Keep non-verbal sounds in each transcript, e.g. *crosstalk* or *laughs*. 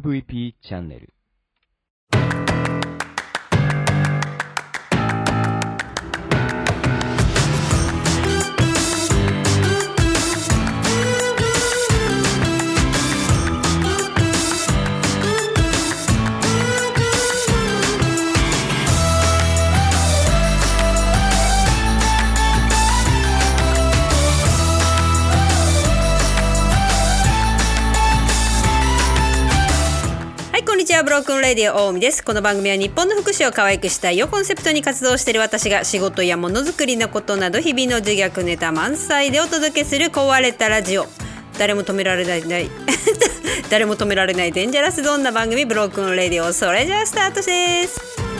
MVP チャンネル。ブロークンレディオ大海です。この番組は日本の福祉を可愛くしたいをコンセプトに活動している私が仕事やものづくりのことなど日々の自虐ネタ満載でお届けする壊れたラジオ。*laughs* 誰も止められない誰も止められないデンジャラスどんな番組ブロークンレディオそれじゃあスタートです。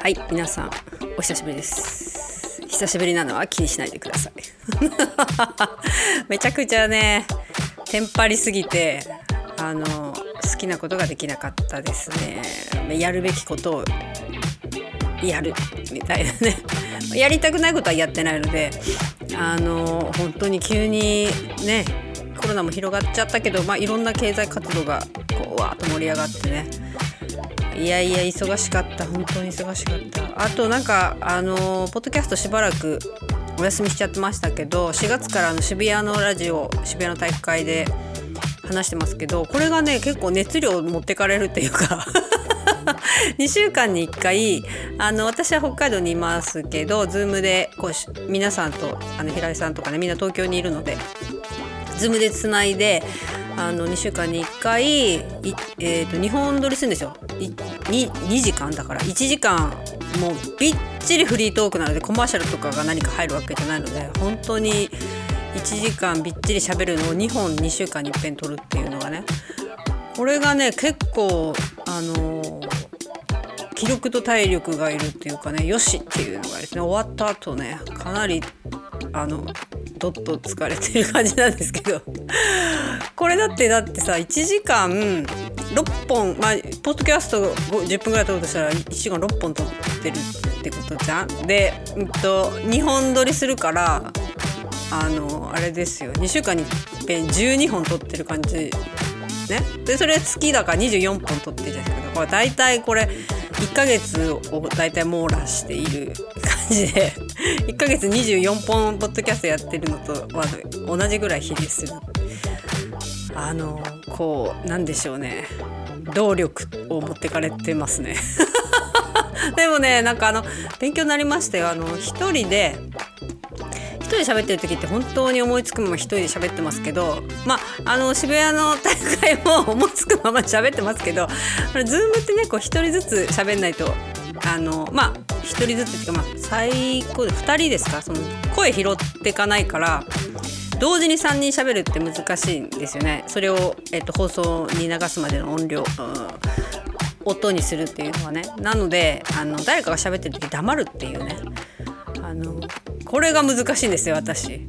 はい、皆さんお久しぶりです。久しぶりなのは気にしないでください。*laughs* めちゃくちゃね、テンパりすぎて、あの好きなことができなかったですね。やるべきことをやるみたいなね。*laughs* やりたくないことはやってないので、あの本当に急にね、コロナも広がっちゃったけど、まあいろんな経済活動がこうわーっと盛り上がってね。いやいや忙しかった。本当に忙しかった。あとなんかあのポッドキャストしばらくお休みしちゃってましたけど4月からの渋谷のラジオ渋谷の大会で話してますけどこれがね結構熱量持ってかれるっていうか *laughs* 2週間に1回あの私は北海道にいますけど Zoom でこう皆さんとあの平井さんとかねみんな東京にいるので Zoom でつないであの2週間に1回、えー、と2本撮りするんですよ。2, 2時間だから。1時間もうびっちりフリートークなのでコマーシャルとかが何か入るわけじゃないので本当に1時間びっちり喋るのを2本2週間にいっぺん撮るっていうのがねこれがね結構あのー気力と体力がいるっていうかねよしっていうのがですね終わった後ねかなりあのどっと疲れてる感じなんですけど。*laughs* これだってだってさ1時間6本まあポッドキャスト10分ぐらい撮るとしたら1時間6本撮ってるってことじゃん？で、うんと、2本撮りするからあのあれですよ。2週間に一遍12本撮ってる感じね。でそれ月だから24本撮ってるじゃないですか。これ大体これ1ヶ月を大体網羅している感じで1ヶ月24本ポッドキャストやってるのとは同じぐらい比例する。あのこうなんでしょうね。動力を持ってかれてますね。*laughs* でもねなんかあの勉強になりましたよあの一人で人で喋ってる時って本当に思いつくまま一人で喋ってますけどまああの渋谷の大会も思いつくまま喋ってますけどズームってねこう一人ずつ喋んないとあのまあ一人ずつっていうかまあ最高で2人ですか？その声拾っていかないから同時に3人喋るって難しいんですよね。それを、えっと、放送に流すまでの音量、うん音にするっていうのはね。なのであの誰かが喋ってる時黙るっていうね。これが難しいんですよ私。*laughs*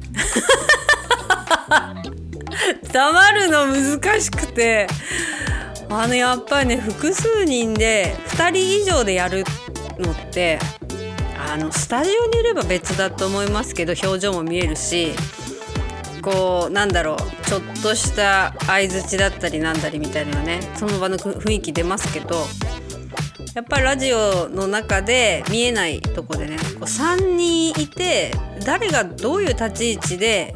黙るの難しくて。あのやっぱりね複数人で2人以上でやるのってあのスタジオにいれば別だと思いますけど表情も見えるしこうなんだろうちょっとした相づちだったりなんだりみたいなねその場の雰囲気出ますけどやっぱりラジオの中で見えないとこでねこう3人いて誰がどういう立ち位置で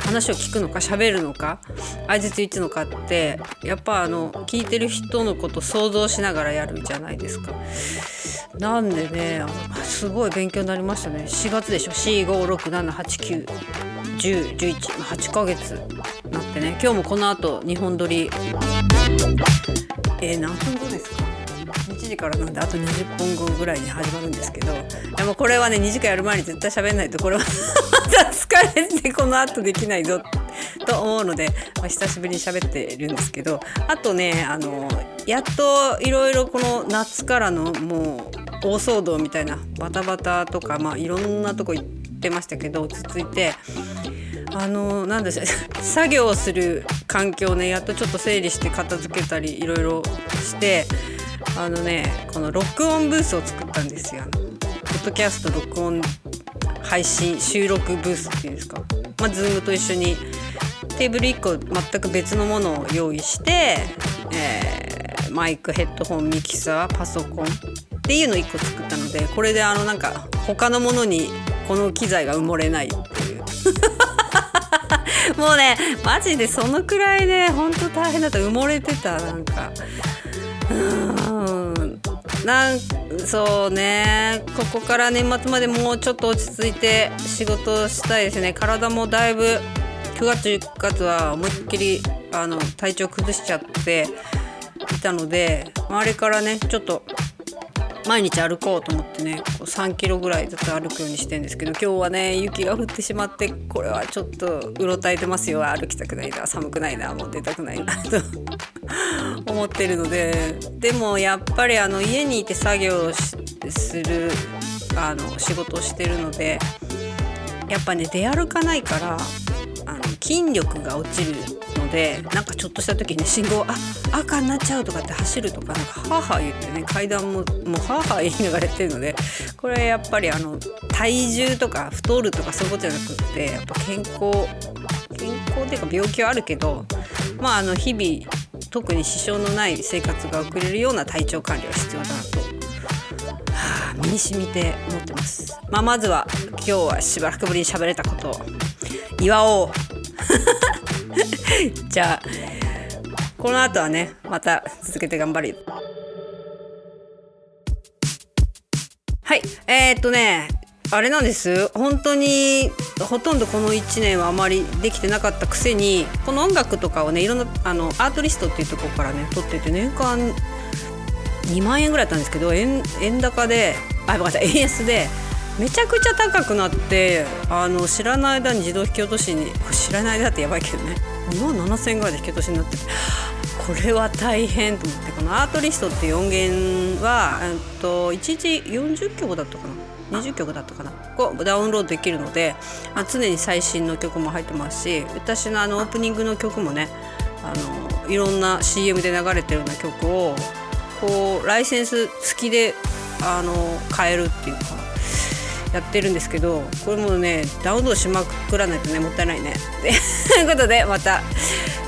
話を聞くのか喋るのか相づち打つのかってやっぱあの聞いてる人のこと想像しながらやるじゃないですか。なんでねすごい勉強になりましたね。4月でしょ。456789108ヶ月。なってね。今日もこの後2本撮り。えー、何分後ですか？1時からなんであと20分後ぐらいに始まるんですけどでもこれはね2時間やる前に絶対喋んないとこれはまた疲れてこの後できないぞと思うので、まあ、久しぶりに喋ってるんですけどあとねあのやっといろいろこの夏からのもう大騒動みたいなバタバタとか、まあ、いろんなとこ行ってましたけど落ち着いてあのなんでしょう *laughs* 作業する環境ねやっとちょっと整理して片付けたりいろいろしてあのねこの録音ブースを作ったんですよ。ポッドキャスト録音配信収録ブースっていうんですか、まあ、Zoom と一緒にテーブル1個全く別のものを用意して、えー、マイクヘッドホンミキサーパソコンっていうのを1個作ったのでこれであのなんか他のものにこの機材が埋もれないっていう。*laughs* もうねマジでそのくらいねほんと大変だった。埋もれてたなんか。うん。なんそうね。ここから年末までもうちょっと落ち着いて仕事したいですね。体もだいぶ9月10月は思いっきりあの体調崩しちゃっていたので周りからねちょっと毎日歩こうと思ってねこう3キロぐらいずつ歩くようにしてんですけど今日はね雪が降ってしまってこれはちょっとうろたえてますよ。歩きたくないな寒くないなもう出たくないなと *laughs* 思ってるので。でもやっぱりあの家にいて作業するあの仕事をしてるのでやっぱね出歩かないからあの筋力が落ちるでなんかちょっとした時に信号あ赤になっちゃうとかって走るとかなんかハーハー言ってね階段ももうハーハー言いながらやってるのでこれやっぱりあの体重とか太るとかそういうことじゃなくってやっぱ健康健康っていうか病気はあるけどまああの日々特に支障のない生活が送れるような体調管理は必要だなと、身に染みて思ってます。まあ、まずは今日はしばらくぶりに喋れたことを祝おう *laughs* じゃあこの後はねまた続けて頑張るはいえー、っとねあれなんです？本当にほとんどこの1年はあまりできてなかったくせにこの音楽とかをねいろんなあのアートリストっていうところからね撮ってて年間2万円ぐらいだったんですけど円円高であごめんなさい円安でめちゃくちゃ高くなってあの知らない間に自動引き落としに知らない間ってやばいけどね。2万7000円ぐらいで引き落としになってこれは大変と思ってこのアートリストっていう音源は、えっと、1日40曲だったかな？20曲だったかな？こうダウンロードできるので、あ、常に最新の曲も入ってますし私のあのオープニングの曲もねあのいろんな CM で流れてるような曲をこうライセンス付きであの買えるっていうか。やってるんですけどこれもねダウンロードしまくらないとねもったいないね。*laughs* ということでまた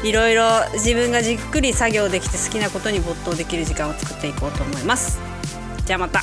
いろいろ自分がじっくり作業できて好きなことに没頭できる時間を作っていこうと思います。じゃあまた。